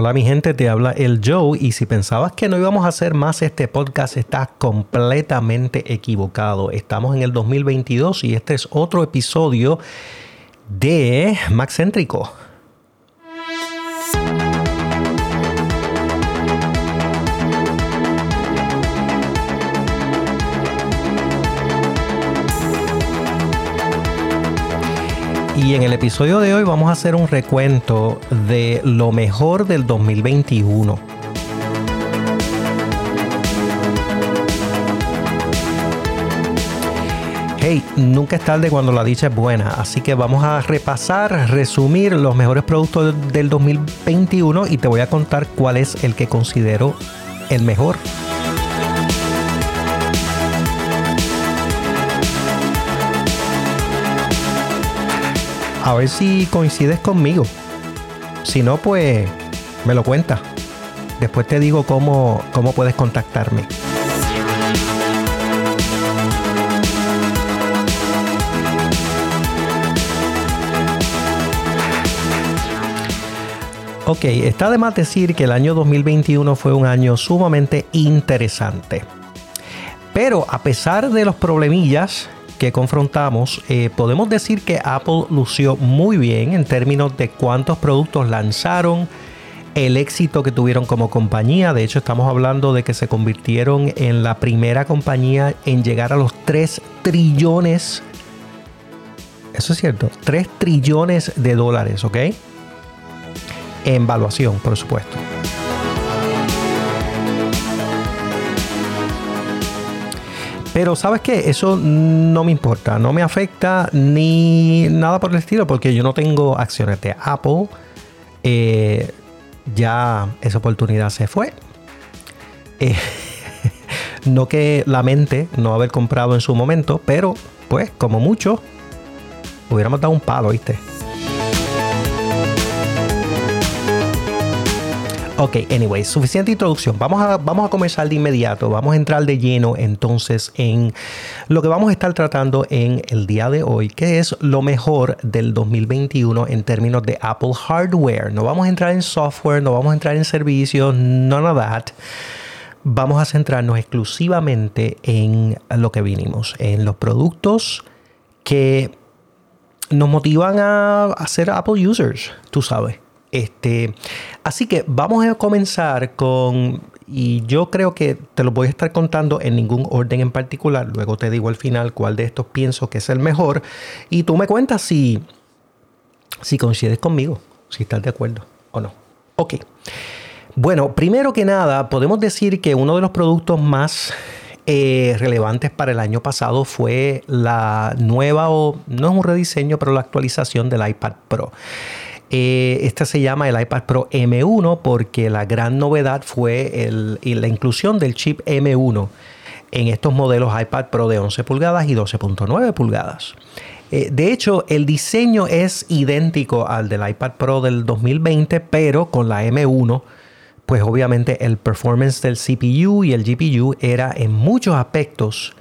Hola mi gente, te habla el Joe y si pensabas que no íbamos a hacer más este podcast, estás completamente equivocado. Estamos en el 2022 y este es otro episodio de Max Céntrico. Y en el episodio de hoy vamos a hacer un recuento de lo mejor del 2021. Hey, nunca es tarde cuando la dicha es buena, así que vamos a repasar, resumir los mejores productos del 2021 y te voy a contar cuál es el que considero el mejor. A ver si coincides conmigo. Si no, pues me lo cuentas. Después te digo cómo, cómo puedes contactarme. Ok, está de más decir que el año 2021 fue un año sumamente interesante. Pero a pesar de los problemillas que confrontamos, eh, podemos decir que Apple lució muy bien en términos de cuántos productos lanzaron, el éxito que tuvieron como compañía. De hecho, estamos hablando de que se convirtieron en la primera compañía en llegar a los 3 trillones. Eso es cierto, 3 trillones de dólares, ¿ok? En valuación, por supuesto. Pero sabes qué, eso no me importa, no me afecta ni nada por el estilo porque yo no tengo acciones de Apple. Eh, ya esa oportunidad se fue. Eh, no que lamente no haber comprado en su momento, pero pues como mucho, hubiéramos dado un palo, ¿viste? Ok, anyway, suficiente introducción. Vamos a, vamos a comenzar de inmediato. Vamos a entrar de lleno entonces en lo que vamos a estar tratando en el día de hoy, que es lo mejor del 2021 en términos de Apple hardware. No vamos a entrar en software, no vamos a entrar en servicios, none of that. Vamos a centrarnos exclusivamente en lo que vinimos, en los productos que nos motivan a, a ser Apple users, tú sabes. Este, así que vamos a comenzar con, y yo creo que te lo voy a estar contando en ningún orden en particular, luego te digo al final cuál de estos pienso que es el mejor, y tú me cuentas si, si coincides conmigo, si estás de acuerdo o no. Ok. Bueno, primero que nada, podemos decir que uno de los productos más eh, relevantes para el año pasado fue la nueva, o no es un rediseño, pero la actualización del iPad Pro. Eh, este se llama el iPad Pro M1 porque la gran novedad fue la inclusión del chip M1 en estos modelos iPad Pro de 11 pulgadas y 12.9 pulgadas. Eh, de hecho, el diseño es idéntico al del iPad Pro del 2020, pero con la M1, pues obviamente el performance del CPU y el GPU era en muchos aspectos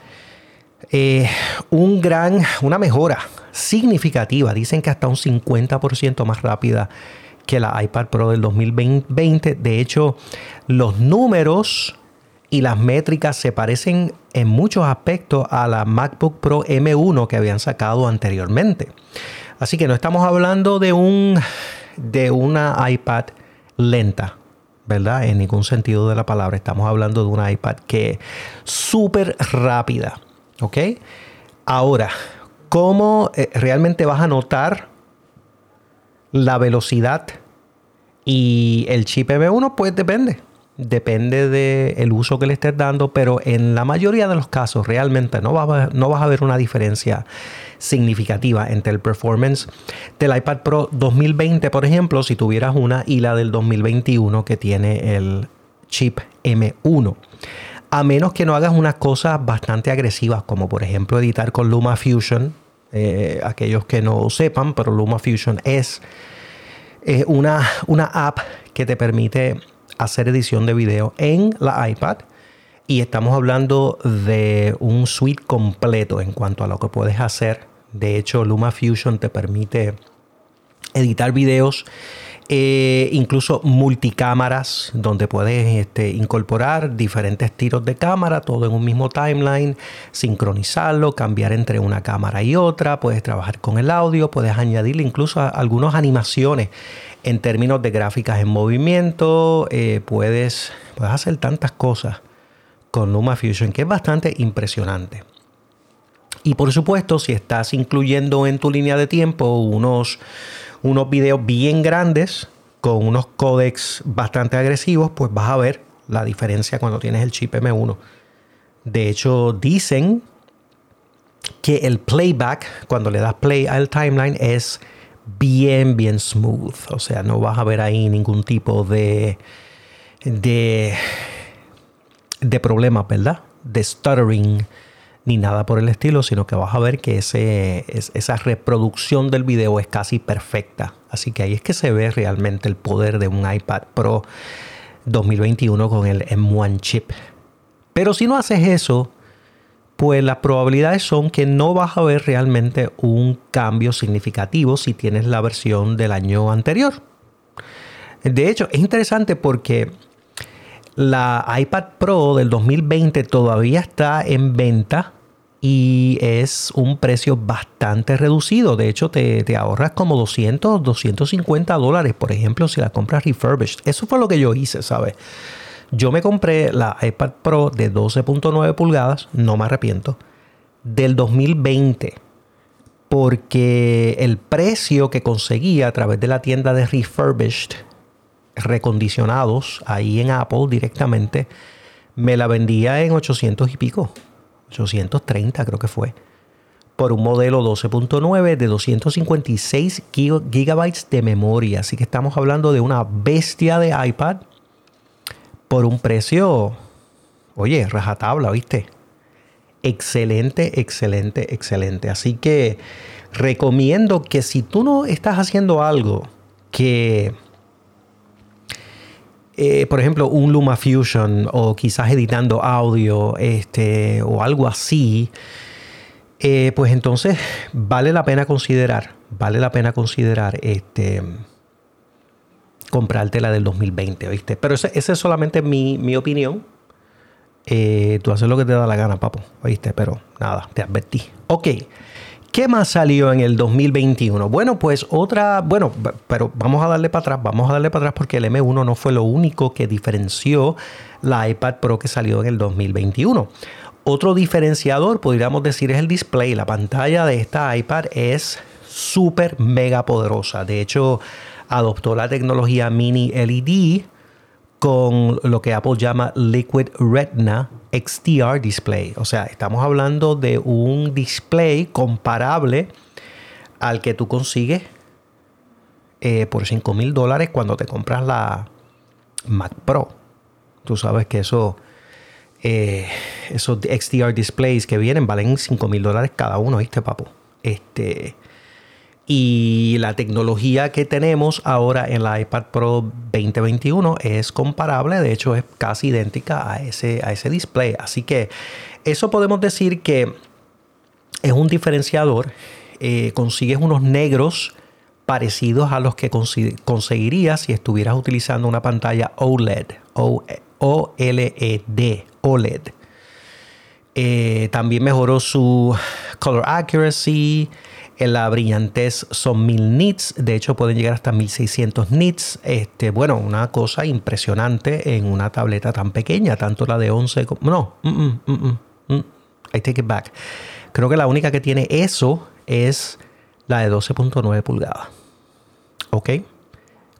eh, un gran, una mejora significativa. Dicen que hasta un 50% más rápida que la iPad Pro del 2020. De hecho, los números y las métricas se parecen en muchos aspectos a la MacBook Pro M1 que habían sacado anteriormente. Así que no estamos hablando de un de una iPad lenta, ¿verdad? En ningún sentido de la palabra. Estamos hablando de una iPad que es súper rápida. ¿Ok? Ahora, ¿cómo eh, realmente vas a notar la velocidad y el chip M1? Pues depende. Depende del uso que le estés dando, pero en la mayoría de los casos realmente no vas, a, no vas a ver una diferencia significativa entre el performance del iPad Pro 2020, por ejemplo, si tuvieras una y la del 2021 que tiene el chip M1 a menos que no hagas unas cosas bastante agresivas, como por ejemplo editar con LumaFusion. Eh, aquellos que no sepan, pero LumaFusion es una, una app que te permite hacer edición de video en la iPad. Y estamos hablando de un suite completo en cuanto a lo que puedes hacer. De hecho, LumaFusion te permite editar videos Eh, incluso multicámaras, donde puedes este, incorporar diferentes tiros de cámara, todo en un mismo timeline, sincronizarlo, cambiar entre una cámara y otra, puedes trabajar con el audio, puedes añadirle incluso algunas animaciones en términos de gráficas en movimiento, eh, puedes, puedes hacer tantas cosas con LumaFusion que es bastante impresionante. Y por supuesto, si estás incluyendo en tu línea de tiempo unos unos videos bien grandes con unos códecs bastante agresivos, pues vas a ver la diferencia cuando tienes el chip M1. De hecho, dicen que el playback, cuando le das play al timeline, es bien, bien smooth. O sea, no vas a ver ahí ningún tipo de, de, de problema, ¿verdad? De stuttering ni nada por el estilo, sino que vas a ver que ese, esa reproducción del video es casi perfecta. Así que ahí es que se ve realmente el poder de un iPad Pro 2021 con el M1 chip. Pero si no haces eso, pues las probabilidades son que no vas a ver realmente un cambio significativo si tienes la versión del año anterior. De hecho, es interesante porque la iPad Pro del 2020 todavía está en venta y es un precio bastante reducido. De hecho, te, ahorras como 200, 250 dólares, por ejemplo, si la compras refurbished. Eso fue lo que yo hice, ¿sabes? Yo me compré la iPad Pro de 12.9 pulgadas, no me arrepiento, del 2020, porque el precio que conseguía a través de la tienda de refurbished, recondicionados, ahí en Apple directamente, me la vendía en 800 y pico. 830 creo que fue, por un modelo 12.9 de 256 gigabytes de memoria. Así que estamos hablando de una bestia de iPad por un precio, oye, rajatabla, ¿viste? Excelente, excelente, excelente. Así que recomiendo que si tú no estás haciendo algo que eh, por ejemplo, un LumaFusion o quizás editando audio este, o algo así, eh, pues entonces vale la pena considerar, vale la pena considerar este, comprarte la del 2020, ¿viste? Pero esa es solamente mi, mi opinión. Eh, tú haces lo que te da la gana, papo, ¿viste? Pero nada, te advertí. Ok. ¿Qué más salió en el 2021? Bueno, pues otra, bueno, pero vamos a darle para atrás, vamos a darle para atrás porque el M1 no fue lo único que diferenció la iPad Pro que salió en el 2021. Otro diferenciador, podríamos decir, es el display. La pantalla de esta iPad es súper mega poderosa. De hecho, adoptó la tecnología mini LED con lo que Apple llama Liquid Retina XDR display. O sea, estamos hablando de un display comparable al que tú consigues eh, por 5 mil dólares cuando te compras la Mac Pro. Tú sabes que eso, eh, esos XDR displays que vienen valen 5 mil dólares cada uno, ¿viste, papo? Este, y la tecnología que tenemos ahora en la iPad Pro 2021 es comparable, de hecho es casi idéntica a ese, a ese display. Así que eso podemos decir que es un diferenciador. Eh, consigues unos negros parecidos a los que conseguirías si estuvieras utilizando una pantalla OLED. O-L-E-D, OLED. Eh, también mejoró su color accuracy. En la brillantez son 1000 nits, de hecho pueden llegar hasta 1600 nits. Este, bueno, una cosa impresionante en una tableta tan pequeña, tanto la de 11 como... No, mm, mm, mm, I take it back. Creo que la única que tiene eso es la de 12.9 pulgadas. ¿Ok?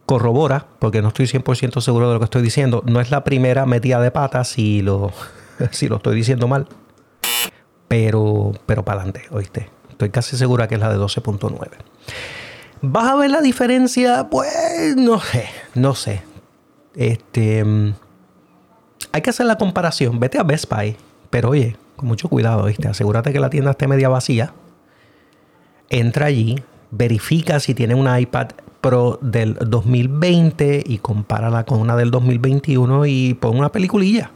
Corrobora, porque no estoy 100% seguro de lo que estoy diciendo. No es la primera metida de pata si lo, si lo estoy diciendo mal. Pero, pero para adelante, ¿oíste? Estoy casi segura que es la de 12.9. ¿Vas a ver la diferencia? Pues no sé, no sé. Este, mm, hay que hacer la comparación. Vete a Best Buy, pero oye, con mucho cuidado, ¿viste? Asegúrate que la tienda esté media vacía. Entra allí, verifica si tiene una iPad Pro del 2020 y compárala con una del 2021 y pon una peliculilla.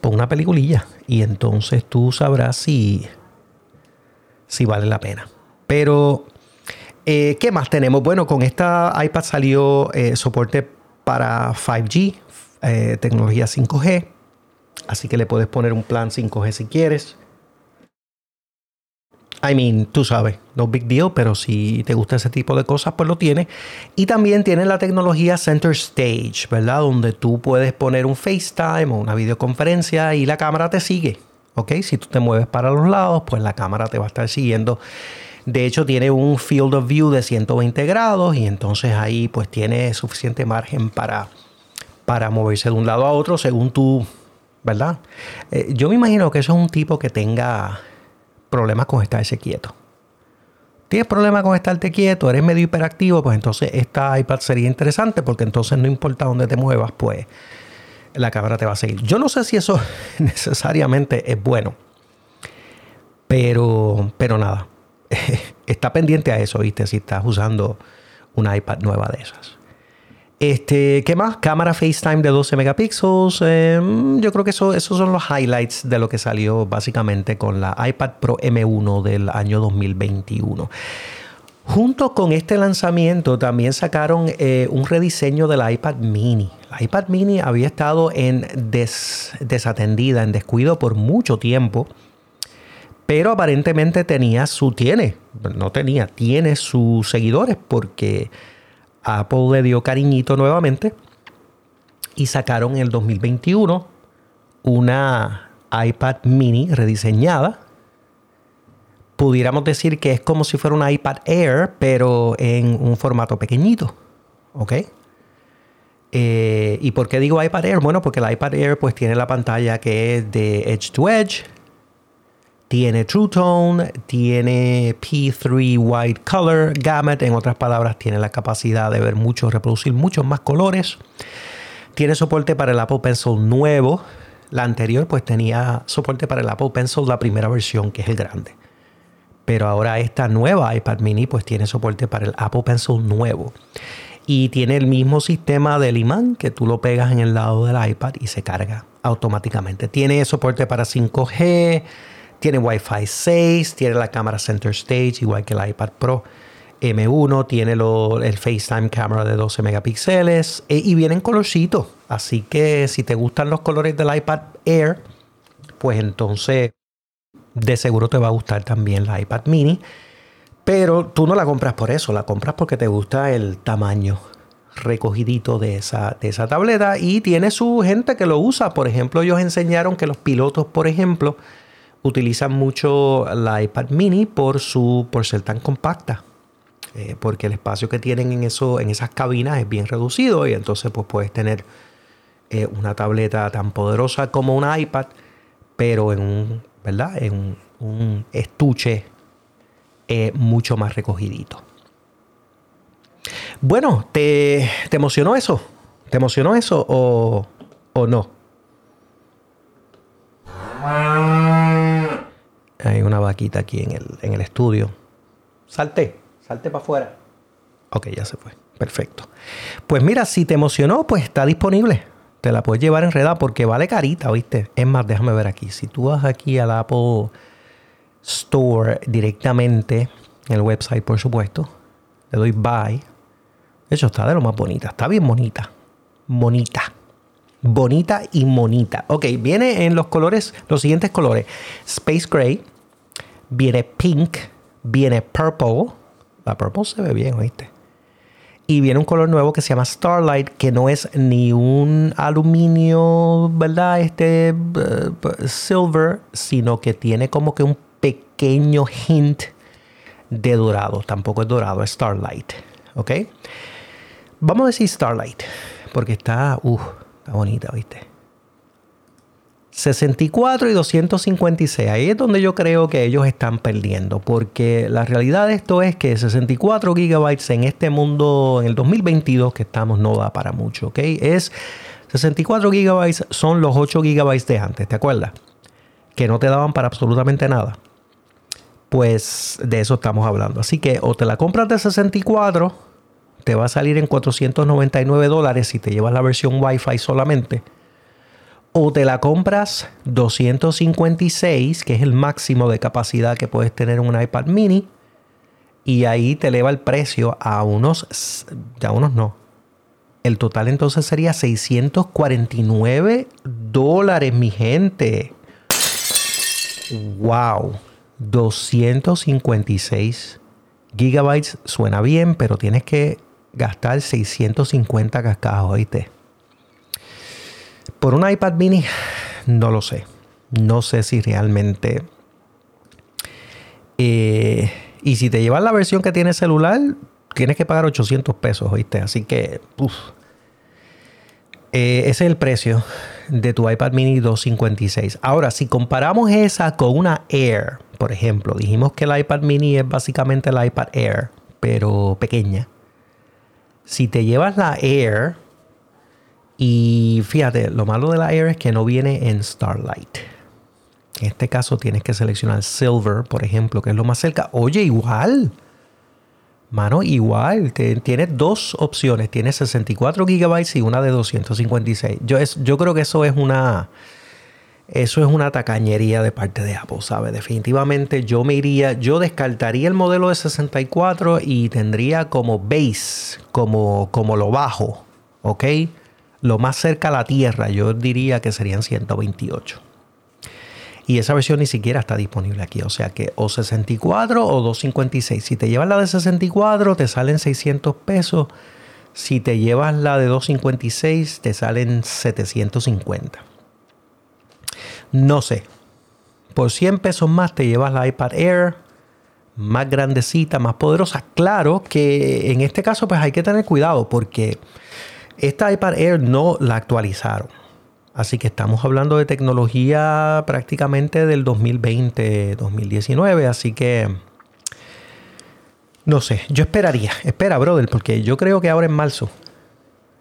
Pon una peliculilla y entonces tú sabrás si si vale la pena. Pero Eh, ¿Qué más tenemos? Bueno, con esta iPad salió eh, soporte para 5G, eh, tecnología 5G. Así que le puedes poner un plan 5G si quieres. I mean, tú sabes, no big deal, pero si te gusta ese tipo de cosas, pues lo tiene. Y también tiene la tecnología Center Stage, ¿verdad? Donde tú puedes poner un FaceTime o una videoconferencia y la cámara te sigue. ¿Ok? Si tú te mueves para los lados, pues la cámara te va a estar siguiendo. De hecho, tiene un field of view de 120 grados y entonces ahí pues tiene suficiente margen para, para moverse de un lado a otro según tú, ¿verdad? Eh, yo me imagino que eso es un tipo que tenga problemas con estarse quieto. Tienes problemas con estarte quieto, eres medio hiperactivo, pues entonces esta iPad sería interesante porque entonces no importa dónde te muevas, pues la cámara te va a seguir. Yo no sé si eso necesariamente es bueno, pero, pero nada, está pendiente a eso, ¿viste? Si estás usando una iPad nueva de esas. Este, ¿Qué más? Cámara FaceTime de 12 megapíxeles. Em, yo creo que eso, esos son los highlights de lo que salió básicamente con la iPad Pro M1 del año 2021. Junto con este lanzamiento también sacaron eh, un rediseño de la iPad mini. La iPad mini había estado en desatendida, en descuido por mucho tiempo, pero aparentemente tenía su, tiene, no tenía, tiene sus seguidores porque Apple le dio cariñito nuevamente y sacaron en el 2021 una iPad mini rediseñada. Pudiéramos decir que es como si fuera una iPad Air, pero en un formato pequeñito. ¿Ok? Eh, ¿Y por qué digo iPad Air? Bueno, porque la iPad Air pues tiene la pantalla que es de edge to edge tiene True Tone, tiene P3 White Color Gamut, en otras palabras, tiene la capacidad de ver mucho, reproducir muchos más colores. Tiene soporte para el Apple Pencil nuevo. La anterior pues tenía soporte para el Apple Pencil, la primera versión, que es el grande. Pero ahora esta nueva iPad mini pues tiene soporte para el Apple Pencil nuevo. Y tiene el mismo sistema del imán que tú lo pegas en el lado del iPad y se carga automáticamente. Tiene soporte para 5G, tiene Wi-Fi 6, tiene la cámara Center Stage, igual que el iPad Pro M1, tiene el FaceTime Camera de 12 megapíxeles e, y viene en colorcito. Así que si te gustan los colores del iPad Air, pues entonces de seguro te va a gustar también la iPad mini. Pero tú no la compras por eso, la compras porque te gusta el tamaño recogidito de esa, de esa tableta y tiene su gente que lo usa. Por ejemplo, ellos enseñaron que los pilotos, por ejemplo, utilizan mucho la iPad mini por, su, por ser tan compacta. Eh, porque el espacio que tienen en, eso, en esas cabinas es bien reducido y entonces pues puedes tener eh, una tableta tan poderosa como una iPad, pero en un, ¿verdad? En un, estuche eh, mucho más recogidito. Bueno, ¿te, ¿te, emocionó eso? ¿Te emocionó eso o, o no? Hay una vaquita aquí en el, en el estudio. Salte, salte para afuera. Ok, ya se fue. Perfecto. Pues mira, si te emocionó, pues está disponible. Te la puedes llevar enredada porque vale carita, ¿viste? Es más, déjame ver aquí. Si tú vas aquí al Apple Store directamente, en el website, por supuesto, le doy buy. De hecho, está de lo más bonita. Está bien bonita. Bonita bonita y monita. Ok, viene en los colores, los siguientes colores. Space Gray, viene Pink, viene Purple. La Purple se ve bien, ¿oíste? Y viene un color nuevo que se llama Starlight, que no es ni un aluminio, ¿verdad? Este uh, silver, sino que tiene como que un pequeño hint de dorado. Tampoco es dorado, es Starlight. ¿Ok? Vamos a decir Starlight, porque está... Uh, bonita, ¿viste? 64 y 256. Ahí es donde yo creo que ellos están perdiendo. Porque la realidad de esto es que 64 gigabytes en este mundo, en el 2022 que estamos, no da para mucho. ¿Ok? Es 64 gigabytes son los 8 gigabytes de antes, ¿te acuerdas? Que no te daban para absolutamente nada. Pues de eso estamos hablando. Así que o te la compras de 64 te va a salir en 499 dólares si te llevas la versión Wi-Fi solamente. O te la compras 256, que es el máximo de capacidad que puedes tener en un iPad mini. y ahí te eleva el precio a unos, ya unos no. El total entonces sería 649 dólares, mi gente. ¡Wow! 256 gigabytes suena bien, pero tienes que gastar 650 cascados, ¿oíste? Por un iPad mini, no lo sé. No sé si realmente... Eh, y si te llevas la versión que tiene celular, tienes que pagar 800 pesos, ¿oíste? Así que. Eh, ese es el precio de tu iPad mini 256. Ahora, si comparamos esa con una Air, por ejemplo, dijimos que el iPad mini es básicamente el iPad Air, pero pequeña. Si te llevas la Air, y fíjate, lo malo de la Air es que no viene en Starlight. En este caso tienes que seleccionar Silver, por ejemplo, que es lo más cerca. Oye, igual. Mano, igual. tienes dos opciones. Tienes 64 GB y una de 256. Yo, es, yo creo que eso es una... Eso es una tacañería de parte de Apple, ¿sabes? Definitivamente yo me iría, yo descartaría el modelo de 64 y tendría como base, como, como lo bajo, ¿ok? Lo más cerca a la Tierra, yo diría que serían 128. Y esa versión ni siquiera está disponible aquí. O sea que o 64 o 256. Si te llevas la de 64 te salen 600 pesos. Si te llevas la de 256 te salen 750. No sé. Por 100 pesos más te llevas la iPad Air. Más grandecita, más poderosa. Claro que en este caso pues hay que tener cuidado porque esta iPad Air no la actualizaron. Así que estamos hablando de tecnología prácticamente del 2020, 2019. Así que no sé, yo esperaría, espera, brother, porque yo creo que ahora en marzo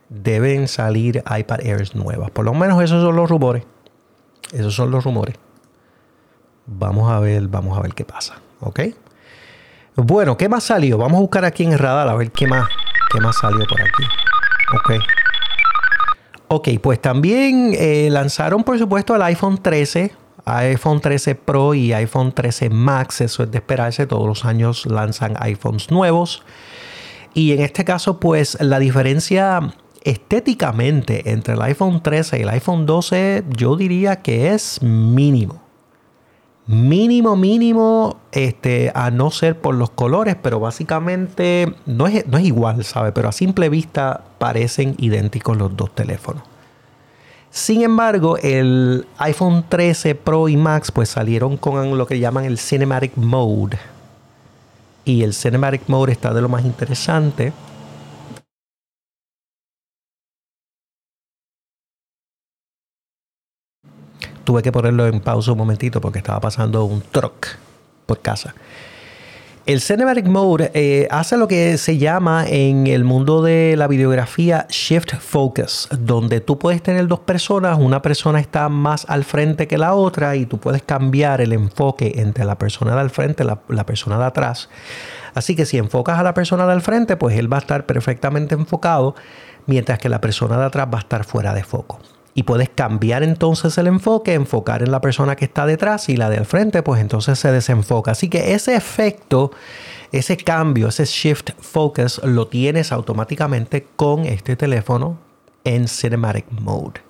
deben salir iPad Airs nuevas. Por lo menos esos son los rumores. Esos son los rumores. Vamos a ver, vamos a ver qué pasa, ¿ok? Bueno, ¿qué más salió? Vamos a buscar aquí en el radar a ver qué más, qué más salió por aquí. Ok. Ok, pues también eh, lanzaron por supuesto el iPhone 13, iPhone 13 Pro y iPhone 13 Max. Eso es de esperarse, todos los años lanzan iPhones nuevos. Y en este caso pues la diferencia estéticamente entre el iPhone 13 y el iPhone 12 yo diría que es mínimo mínimo, mínimo, este, a no ser por los colores, pero básicamente no es, no es igual, ¿sabe? Pero a simple vista parecen idénticos los dos teléfonos. Sin embargo, el iPhone 13 Pro y Max pues salieron con lo que llaman el Cinematic Mode. Y el Cinematic Mode está de lo más interesante tuve que ponerlo en pausa un momentito porque estaba pasando un truck por casa. El Cinematic Mode eh, hace lo que se llama en el mundo de la videografía Shift Focus, donde tú puedes tener dos personas, una persona está más al frente que la otra y tú puedes cambiar el enfoque entre la persona de al frente y la, la persona de atrás. Así que si enfocas a la persona del frente, pues él va a estar perfectamente enfocado, mientras que la persona de atrás va a estar fuera de foco y puedes cambiar entonces el enfoque, enfocar en la persona que está detrás y la de al frente, pues entonces se desenfoca. Así que ese efecto, ese cambio, ese shift focus lo tienes automáticamente con este teléfono en Cinematic Mode.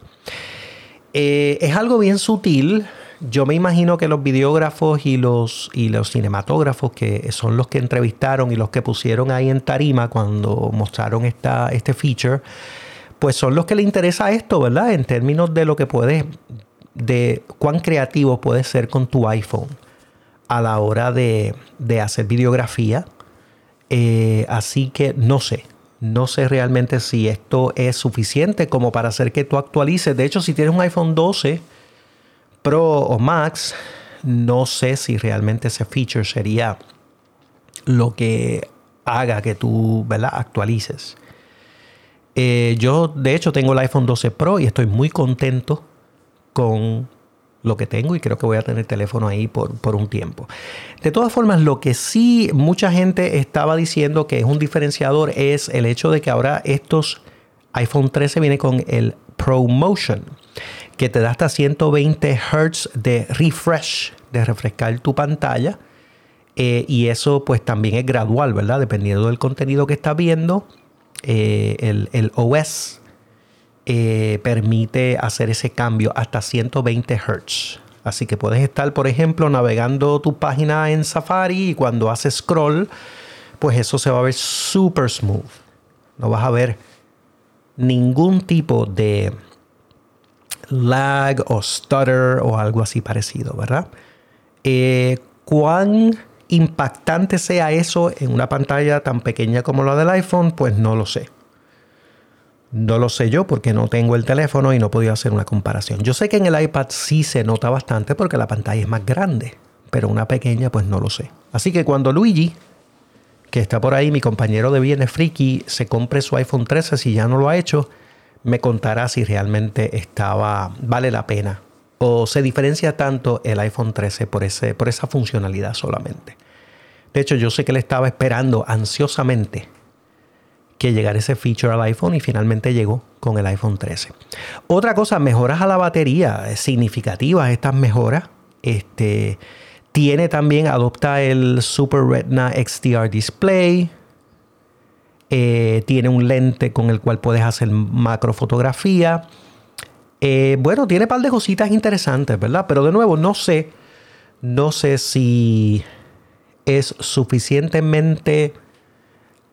Eh, es algo bien sutil. Yo me imagino que los videógrafos y los, y los cinematógrafos, que son los que entrevistaron y los que pusieron ahí en tarima cuando mostraron esta, este feature, pues son los que le interesa esto, ¿verdad? En términos de lo que puedes, de cuán creativo puedes ser con tu iPhone a la hora de, hacer videografía. Eh, así que no sé, no sé realmente si esto es suficiente como para hacer que tú actualices. De hecho, si tienes un iPhone 12 Pro o Max, no sé si realmente ese feature sería lo que haga que tú ¿verdad? actualices. Eh, yo, de hecho, tengo el iPhone 12 Pro y estoy muy contento con lo que tengo y creo que voy a tener teléfono ahí por, por, un tiempo. De todas formas, lo que sí mucha gente estaba diciendo que es un diferenciador es el hecho de que ahora estos iPhone 13 viene con el ProMotion, que te da hasta 120 Hz de refresh, de refrescar tu pantalla Eh, y eso pues también es gradual, ¿verdad? Dependiendo del contenido que estás viendo, eh, el, OS eh, permite hacer ese cambio hasta 120 Hz. Así que puedes estar, por ejemplo, navegando tu página en Safari y cuando haces scroll, pues eso se va a ver super smooth. No vas a ver ningún tipo de lag o stutter o algo así parecido, ¿verdad? ¿Cuán impactante sea eso en una pantalla tan pequeña como la del iPhone, pues no lo sé. No lo sé yo porque no tengo el teléfono y no podido hacer una comparación. Yo sé que en el iPad sí se nota bastante porque la pantalla es más grande, pero una pequeña pues no lo sé. Así que cuando Luigi, que está por ahí, mi compañero de Bienes Friki, se compre su iPhone 13, si ya no lo ha hecho, me contará si realmente estaba, vale la pena o se diferencia tanto el iPhone 13 por, ese, por esa funcionalidad solamente. De hecho, yo sé que le estaba esperando ansiosamente que llegara ese feature al iPhone y finalmente llegó con el iPhone 13. Otra cosa, mejoras a la batería, significativas estas mejoras. Este, tiene también, adopta el Super Retina XDR Display. Eh, tiene un lente con el cual puedes hacer macrofotografía. Eh, bueno, tiene un par de cositas interesantes, ¿verdad? Pero de nuevo, no sé, no sé si es suficientemente...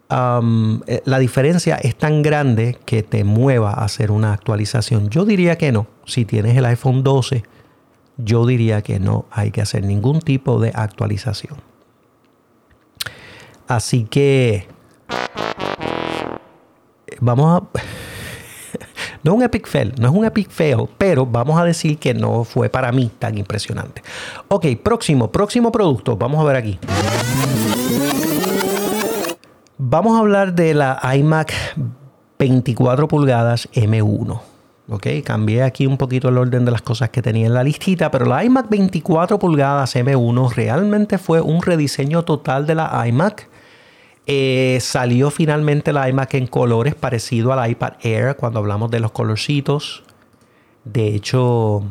Eh, la diferencia es tan grande que te mueva a hacer una actualización. Yo diría que no. Si tienes el iPhone 12, yo diría que no hay que hacer ningún tipo de actualización. Así que vamos a no es un epic fail, no es un epic fail, pero vamos a decir que no fue para mí tan impresionante. Ok, próximo, próximo producto. Vamos a ver aquí. Vamos a hablar de la iMac 24 pulgadas M1. Ok, cambié aquí un poquito el orden de las cosas que tenía en la listita, pero la iMac 24 pulgadas M1 realmente fue un rediseño total de la iMac eh, salió finalmente la iMac en colores parecido al iPad Air cuando hablamos de los colorcitos. De hecho,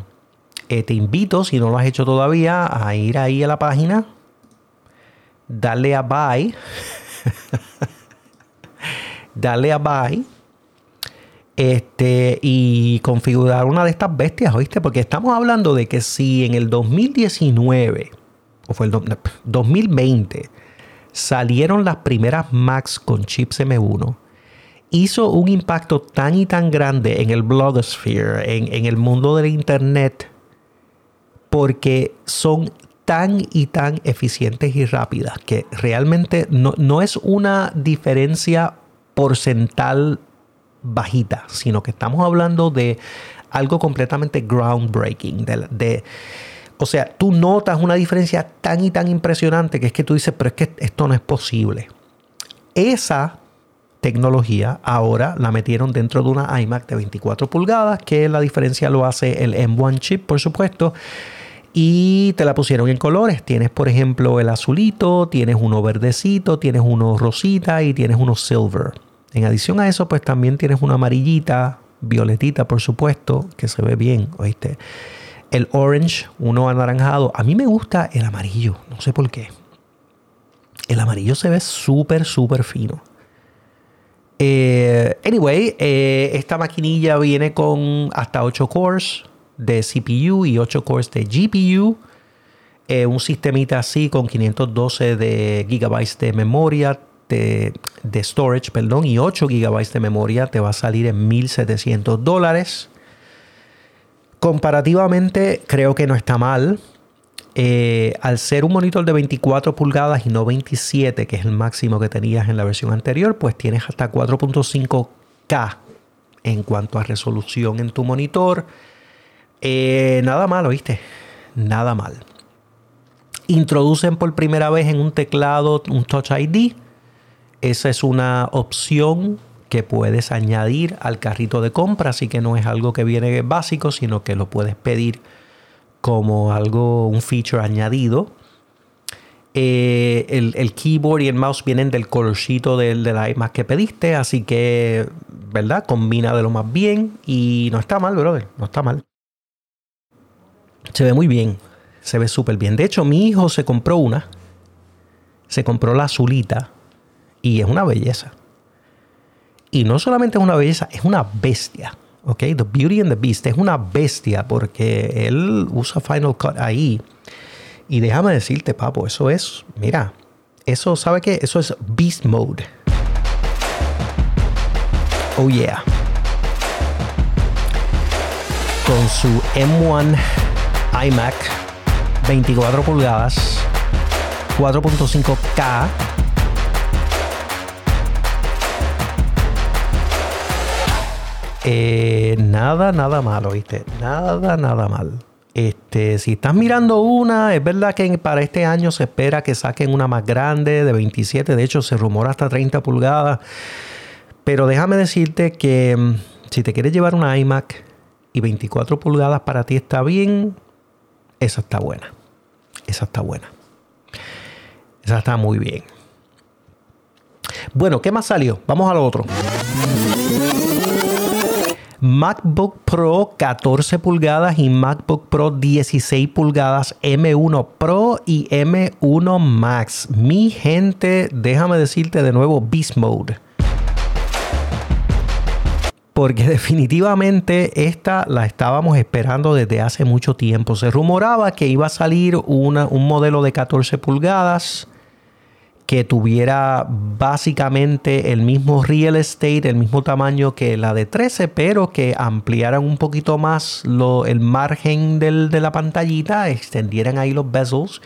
eh, te invito, si no lo has hecho todavía, a ir ahí a la página, darle a buy, darle a buy este, y configurar una de estas bestias, ¿oíste? Porque estamos hablando de que si en el 2019, o fue el 2020, salieron las primeras Macs con chips M1, hizo un impacto tan y tan grande en el blogosphere, en, el mundo del Internet, porque son tan y tan eficientes y rápidas que realmente no, no es una diferencia porcental bajita, sino que estamos hablando de algo completamente groundbreaking, de o sea, tú notas una diferencia tan y tan impresionante que es que tú dices, pero es que esto no es posible. Esa tecnología ahora la metieron dentro de una iMac de 24 pulgadas, que la diferencia lo hace el M1 chip, por supuesto. Y te la pusieron en colores. Tienes, por ejemplo, el azulito, tienes uno verdecito, tienes uno rosita y tienes uno silver. En adición a eso, pues también tienes una amarillita, violetita, por supuesto, que se ve bien, ¿oíste? El orange, uno anaranjado. A mí me gusta el amarillo, no sé por qué. El amarillo se ve súper, súper fino. Eh, anyway, eh, esta maquinilla viene con hasta 8 cores de CPU y 8 cores de GPU. Eh, un sistemita así con 512 de gigabytes de memoria, de, storage, perdón, y 8 gigabytes de memoria te va a salir en 1700 dólares. Comparativamente creo que no está mal. Eh, al ser un monitor de 24 pulgadas y no 27, que es el máximo que tenías en la versión anterior, pues tienes hasta 4.5K en cuanto a resolución en tu monitor. Eh, nada mal, ¿oíste? Nada mal. Introducen por primera vez en un teclado un Touch ID. Esa es una opción que puedes añadir al carrito de compra, así que no es algo que viene básico, sino que lo puedes pedir como algo, un feature añadido. Eh, el, keyboard y el mouse vienen del colorcito del, del iMac que pediste, así que, ¿verdad? Combina de lo más bien y no está mal, brother, no está mal. Se ve muy bien, se ve súper bien. De hecho, mi hijo se compró una se compró la azulita y es una belleza. Y no solamente es una belleza, es una bestia. ¿Ok? The Beauty and the Beast es una bestia porque él usa Final Cut ahí. Y déjame decirte, papo, eso es, mira, eso, ¿sabe qué? Eso es Beast Mode. Oh yeah. Con su M1 iMac 24 pulgadas 4.5K eh, nada, nada malo, ¿viste? Nada, nada mal. Este, si estás mirando una, es verdad que para este año se espera que saquen una más grande de 27, de hecho se rumora hasta 30 pulgadas. Pero déjame decirte que mm, si te quieres llevar una iMac y 24 pulgadas para ti está bien, esa está buena. Esa está buena. Esa está muy bien. Bueno, ¿qué más salió? Vamos a lo otro. MacBook Pro 14 pulgadas y MacBook Pro 16 pulgadas M1 Pro y M1 Max. Mi gente, déjame decirte de nuevo Beast Mode porque definitivamente esta la estábamos esperando desde hace mucho tiempo. Se rumoraba que iba a salir un modelo de 14 pulgadas que tuviera básicamente el mismo real estate, el mismo tamaño que la de 13, pero que ampliaran un poquito más el margen de la pantallita, extendieran ahí los bezels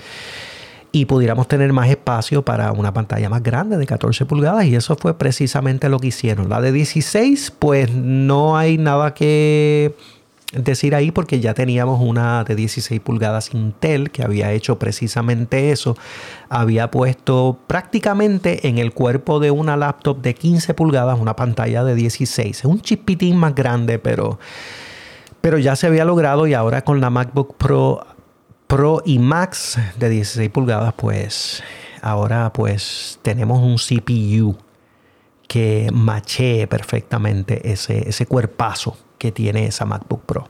y pudiéramos tener más espacio para una pantalla más grande de 14 pulgadas y eso fue precisamente lo que hicieron. La de 16 pues no hay nada que decir ahí porque ya teníamos una de 16 pulgadas Intel que había hecho precisamente eso. Había puesto prácticamente en el cuerpo de una laptop de 15 pulgadas una pantalla de 16. Es un chispitín más grande pero... Pero ya se había logrado y ahora con la MacBook Pro Pro y Max de 16 pulgadas, pues ahora pues tenemos un CPU que machee perfectamente ese, ese cuerpazo que tiene esa MacBook Pro.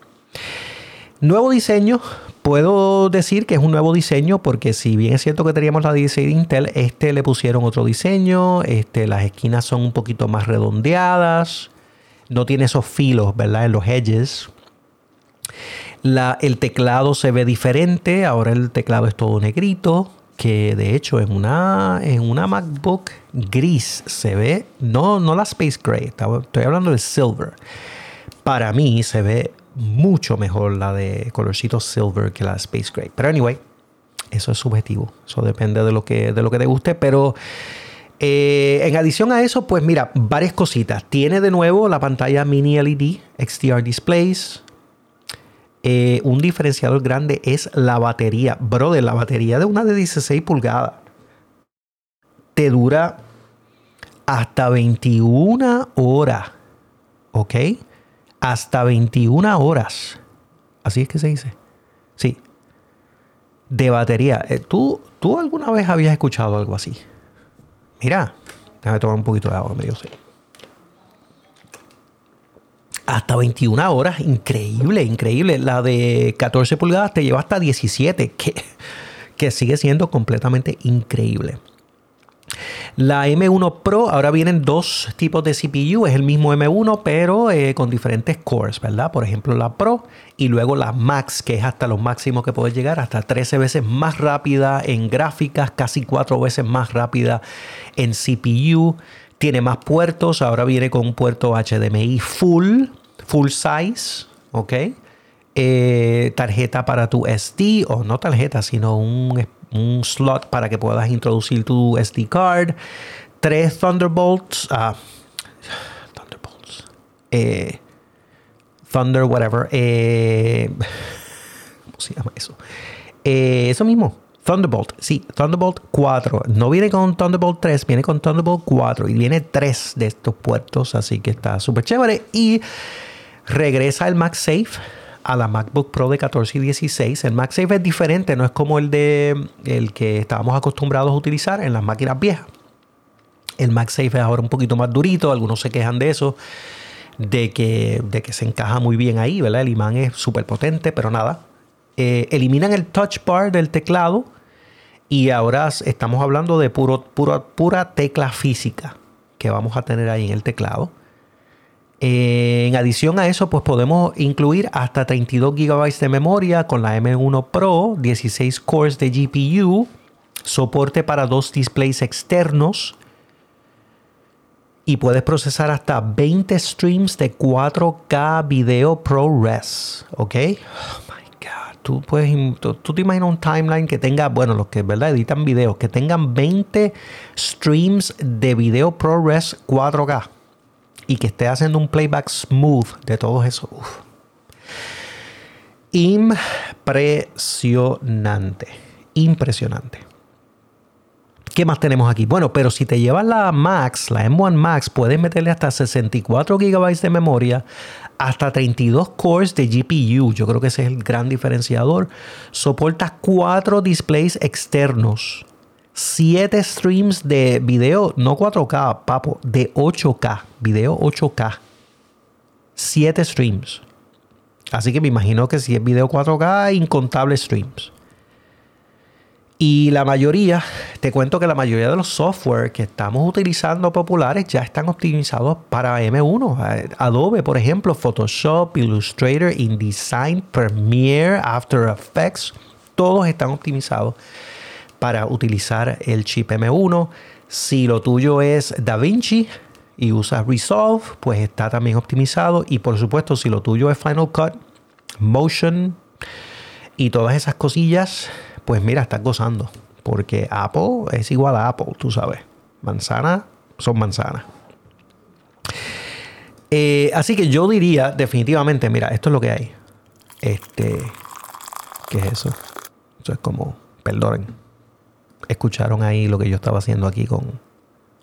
Nuevo diseño, puedo decir que es un nuevo diseño porque si bien es cierto que teníamos la 16 de Intel, este le pusieron otro diseño, este, las esquinas son un poquito más redondeadas, no tiene esos filos, ¿verdad? En los edges el teclado se ve diferente, ahora el teclado es todo negrito, que de hecho en una, en una MacBook gris se ve, no, no la Space Gray, estoy hablando del Silver. Para mí se ve mucho mejor la de colorcito Silver que la Space Gray. Pero anyway, eso es subjetivo, eso depende de lo que, de lo que te guste, pero... Eh, en adición a eso, pues mira, varias cositas. Tiene de nuevo la pantalla mini LED, XDR displays, eh, un diferenciador grande es la batería. Brother, la batería de una de 16 pulgadas te dura hasta 21 horas. ¿Ok? Hasta 21 horas. Así es que se dice. Sí. De batería. Eh, ¿Tú, ¿Tú alguna vez habías escuchado algo así? Mira, déjame tomar un poquito de agua, medio sé hasta 21 horas. Increíble, increíble. La de 14 pulgadas te lleva hasta 17, que, que sigue siendo completamente increíble. La M1 Pro, ahora vienen dos tipos de CPU, es el mismo M1, pero eh, con diferentes cores, ¿verdad? Por ejemplo, la Pro y luego la Max, que es hasta los máximos que puede llegar, hasta 13 veces más rápida en gráficas, casi 4 veces más rápida en CPU. Tiene más puertos, ahora viene con un puerto HDMI full, full size, ¿ok? Eh, tarjeta para tu SD, o no tarjeta, sino un, slot para que puedas introducir tu SD card. Tres Thunderbolts. Ah, Thunderbolts. Eh, Thunder, whatever. Eh, ¿Cómo se llama eso? eso mismo. Thunderbolt, sí, Thunderbolt 4. No viene con Thunderbolt 3, viene con Thunderbolt 4 y viene tres de estos puertos, así que está súper chévere. Y regresa el MagSafe a la MacBook Pro de 14 y 16. El MagSafe es diferente, no es como el de el que estábamos acostumbrados a utilizar en las máquinas viejas. El MagSafe es ahora un poquito más durito, algunos se quejan de eso, de que, de que se encaja muy bien ahí, ¿verdad? El imán es súper potente, pero nada. Eh, eliminan el touch bar del teclado Y ahora estamos hablando de puro, pura tecla física que vamos a tener ahí en el teclado. En adición a eso, pues podemos incluir hasta 32 GB de memoria con la M1 Pro, 16 cores de GPU, soporte para dos displays externos y puedes procesar hasta 20 streams de 4K video ProRes, ¿ok? Oh my God, tú, puedes, tú, te imaginas un timeline que tenga, bueno, los que verdad editan videos, que tengan 20 streams de video ProRes 4K y que esté haciendo un playback smooth de todo eso. Impresionante. Impresionante. ¿Qué más tenemos aquí? Bueno, pero si te llevas la Max, la M1 Max, puedes meterle hasta 64 GB de memoria, hasta 32 cores de GPU. Yo creo que ese es el gran diferenciador. Soporta cuatro displays externos 7 streams de video, no 4K, papo, de 8K, video 8K. 7 streams. Así que me imagino que si es video 4K, incontables streams. Y la mayoría, te cuento que la mayoría de los software que estamos utilizando populares ya están optimizados para M1. Adobe, por ejemplo, Photoshop, Illustrator, InDesign, Premiere, After Effects, todos están optimizados para utilizar el chip M1. Si lo tuyo es DaVinci y usas Resolve, pues está también optimizado. Y por supuesto, si lo tuyo es Final Cut, Motion y todas esas cosillas, pues mira, estás gozando. Porque Apple es igual a Apple, tú sabes. Manzana son manzanas. Eh, así que yo diría definitivamente, mira, esto es lo que hay. Este, ¿qué es eso? Eso es como, perdonen, escucharon ahí lo que yo estaba haciendo aquí con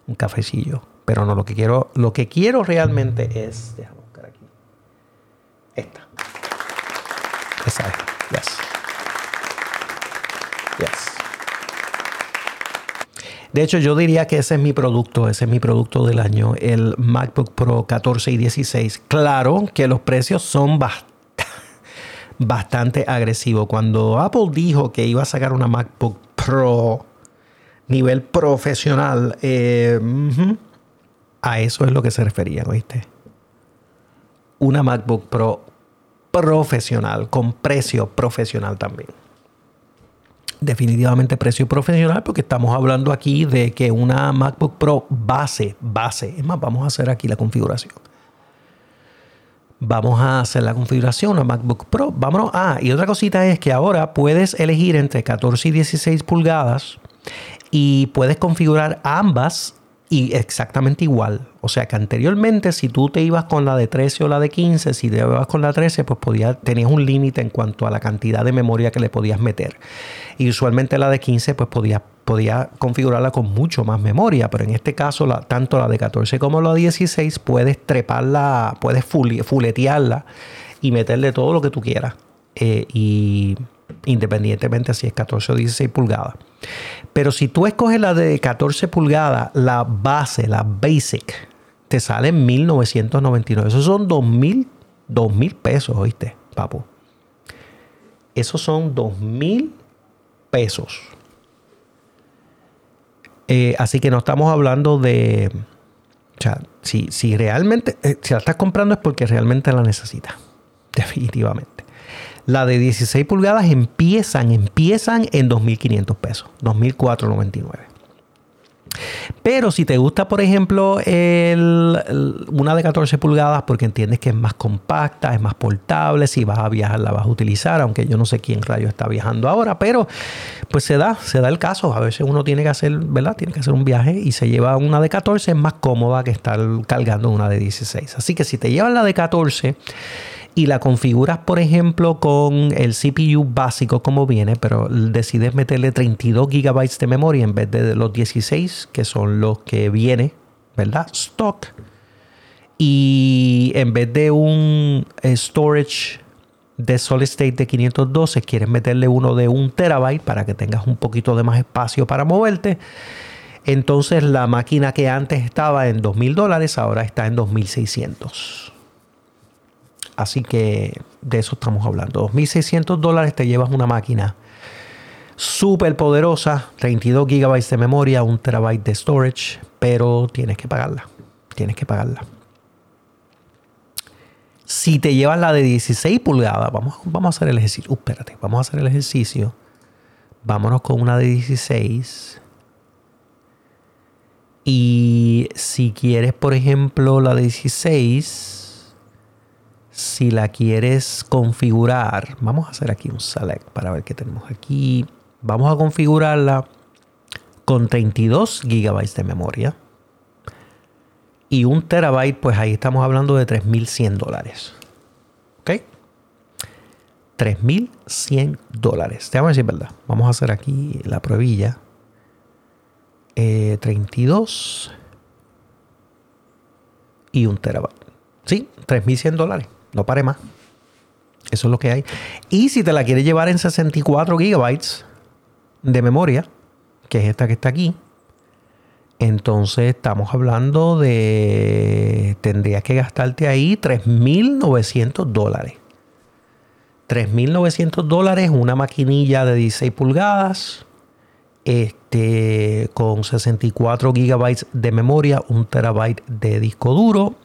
un cafecillo. Pero no, lo que quiero, lo que quiero realmente es. Déjame buscar aquí. Esta. Esa es. Yes. Yes. De hecho, yo diría que ese es mi producto, ese es mi producto del año, el MacBook Pro 14 y 16. Claro que los precios son bastante bastante agresivos. Cuando Apple dijo que iba a sacar una MacBook Pro nivel profesional, eh, a eso es lo que se refería, ¿oíste? Una MacBook Pro profesional, con precio profesional también. Definitivamente precio profesional porque estamos hablando aquí de que una MacBook Pro base, base, es más, vamos a hacer aquí la configuración. Vamos a hacer la configuración, una MacBook Pro. Vámonos. Ah, y otra cosita es que ahora puedes elegir entre 14 y 16 pulgadas y puedes configurar ambas y exactamente igual. O sea que anteriormente si tú te ibas con la de 13 o la de 15, si te ibas con la 13, pues podía, tenías un límite en cuanto a la cantidad de memoria que le podías meter. Y usualmente la de 15 pues podía, podía configurarla con mucho más memoria, pero en este caso tanto la de 14 como la de 16 puedes treparla, puedes fuletearla y meterle todo lo que tú quieras. Eh, y independientemente si es 14 o 16 pulgadas. Pero si tú escoges la de 14 pulgadas, la base, la basic, te sale en 1999. Esos son 2000, 2000 pesos, ¿oíste, papu? Esos son 2000 pesos. Eh, así que no estamos hablando de. O sea, si, si realmente. Eh, si la estás comprando es porque realmente la necesitas. Definitivamente. La de 16 pulgadas empiezan, empiezan en 2.500 pesos, 2.499. Pero si te gusta, por ejemplo, una de 14 pulgadas porque entiendes que es más compacta, es más portable, si vas a viajar la vas a utilizar, aunque yo no sé quién rayo está viajando ahora, pero pues se da, se da el caso. A veces uno tiene que hacer, ¿verdad? Tiene que hacer un viaje y se lleva una de 14, es más cómoda que estar cargando una de 16. Así que si te llevas la de 14, y la configuras, por ejemplo, con el CPU básico como viene, pero decides meterle 32 GB de memoria en vez de los 16, que son los que viene, ¿verdad? Stock. Y en vez de un eh, storage de solid state de 512, quieres meterle uno de un terabyte para que tengas un poquito de más espacio para moverte. Entonces la máquina que antes estaba en 2.000 dólares ahora está en 2.600. Así que de eso estamos hablando. 2.600 dólares te llevas una máquina Súper poderosa, 32 GB de memoria, 1 TB de storage, pero tienes que pagarla. Tienes que pagarla. Si te llevas la de 16 pulgadas, vamos, vamos a hacer el ejercicio. Uh, espérate, vamos a hacer el ejercicio. Vámonos con una de 16. Y si quieres, por ejemplo, la de 16, si la quieres configurar, vamos a hacer aquí un select para ver qué tenemos aquí. Vamos a configurarla con 32 GB de memoria y un terabyte, pues ahí estamos hablando de 3.100 dólares. ¿Ok? 3.100 dólares. A decir verdad. Vamos a hacer aquí la pruebilla. 32 eh, y un terabyte. Sí, 3.100 dólares. No pare más. Eso es lo que hay. Y si te la quieres llevar en 64 gigabytes de memoria, que es esta que está aquí, entonces estamos hablando de... Tendrías que gastarte ahí 3.900 dólares. 3.900 dólares, una maquinilla de 16 pulgadas, este, con 64 gigabytes de memoria, un terabyte de disco duro,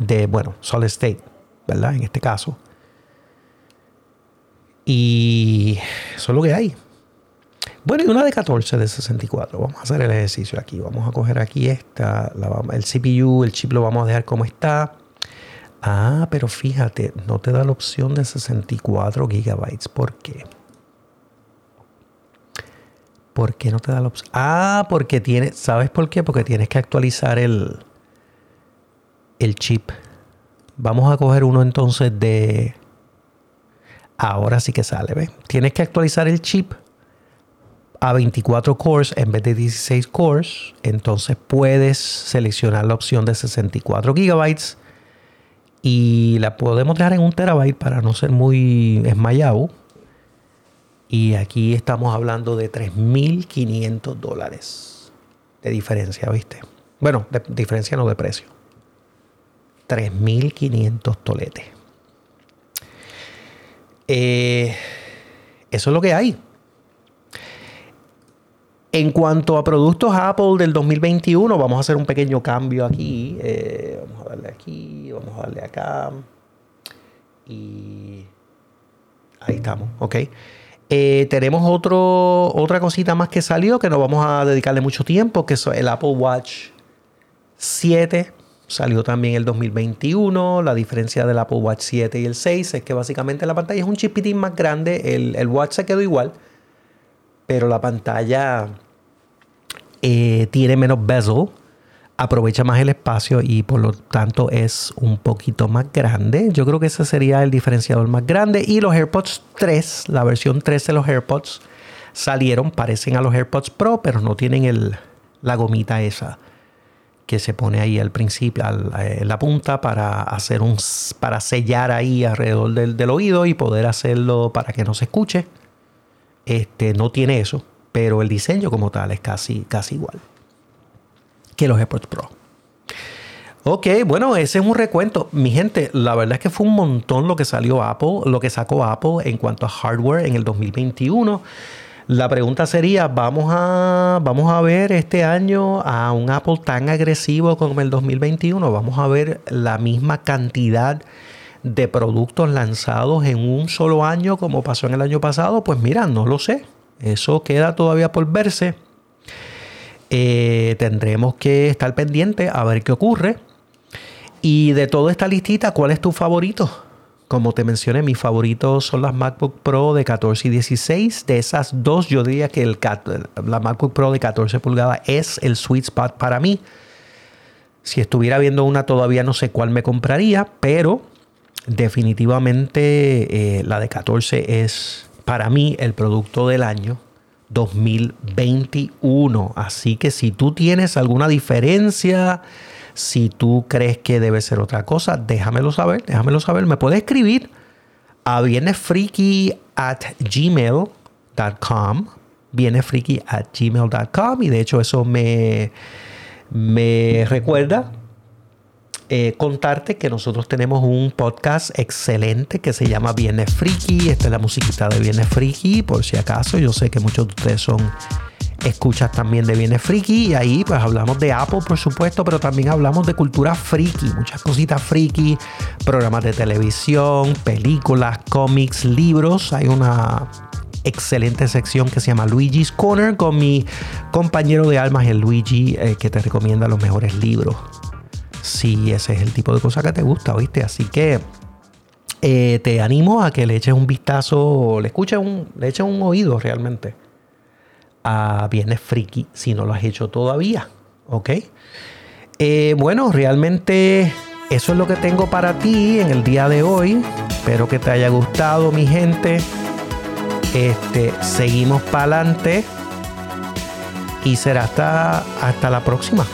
de, bueno, solid state, ¿verdad? En este caso. Y eso es lo que hay. Bueno, y una de 14 de 64. Vamos a hacer el ejercicio aquí. Vamos a coger aquí esta, el CPU, el chip lo vamos a dejar como está. Ah, pero fíjate, no te da la opción de 64 gigabytes. ¿Por qué? ¿Por qué no te da la opción? Ah, porque tiene, ¿sabes por qué? Porque tienes que actualizar el, el chip. Vamos a coger uno entonces de... Ahora sí que sale, ¿ves? Tienes que actualizar el chip a 24 cores en vez de 16 cores, entonces puedes seleccionar la opción de 64 gigabytes y la podemos dejar en un terabyte para no ser muy esmayado. Y aquí estamos hablando de 3.500 dólares de diferencia, ¿viste? Bueno, de diferencia no de precio. 3.500 toletes. Eh, eso es lo que hay. En cuanto a productos Apple del 2021, vamos a hacer un pequeño cambio aquí. Eh, vamos a darle aquí, vamos a darle acá. Y ahí estamos. Eh, tenemos otro, otra cosita más que salió que no vamos a dedicarle mucho tiempo, que es el Apple Watch 7. Salió también el 2021. La diferencia del Apple Watch 7 y el 6 es que básicamente la pantalla es un chipitín más grande. El, el Watch se quedó igual, pero la pantalla eh, tiene menos bezel, aprovecha más el espacio y por lo tanto es un poquito más grande. Yo creo que ese sería el diferenciador más grande. Y los AirPods 3, la versión 3 de los AirPods salieron, parecen a los AirPods Pro, pero no tienen el, la gomita esa que se pone ahí al principio, eh, en la punta para hacer un, para sellar ahí alrededor del, del, oído y poder hacerlo para que no se escuche. Este no tiene eso pero el diseño como tal es casi, casi igual que los AirPods Pro. Ok, bueno, ese es un recuento. Mi gente, la verdad es que fue un montón lo que salió Apple, lo que sacó Apple en cuanto a hardware en el 2021. La pregunta sería, ¿vamos a, vamos a ver este año a un Apple tan agresivo como el 2021? ¿Vamos a ver la misma cantidad de productos lanzados en un solo año como pasó en el año pasado? Pues mira, no lo sé. Eso queda todavía por verse. Eh, tendremos que estar pendientes a ver qué ocurre. Y de toda esta listita, ¿cuál es tu favorito? Como te mencioné, mis favoritos son las MacBook Pro de 14 y 16. De esas dos, yo diría que la MacBook Pro de 14 pulgadas es el sweet spot para mí. Si estuviera viendo una todavía no sé cuál me compraría, pero definitivamente eh, la de 14 es para mí el producto del año 2021. Así que si tú tienes alguna diferencia, si tú crees que debe ser otra cosa, déjamelo saber, déjamelo saber. Me puedes escribir a vienefriki at gmail.com vienefriki at gmail.com y de hecho eso me, me recuerda eh, contarte que nosotros tenemos un podcast excelente que se llama Viernes Friki. Esta es la musiquita de Viernes Friki, por si acaso. Yo sé que muchos de ustedes son escuchas también de Viernes Friki y ahí pues hablamos de Apple por supuesto, pero también hablamos de cultura friki, muchas cositas friki, programas de televisión, películas, cómics, libros. Hay una excelente sección que se llama Luigi's Corner con mi compañero de almas, el Luigi, eh, que te recomienda los mejores libros si ese es el tipo de cosa que te gusta, ¿viste? Así que eh, te animo a que le eches un vistazo, le escuches un, le eches un oído realmente a Viernes Friki si no lo has hecho todavía, ¿ok? Eh, bueno, realmente eso es lo que tengo para ti en el día de hoy. Espero que te haya gustado, mi gente. Este, seguimos para adelante y será hasta, hasta la próxima.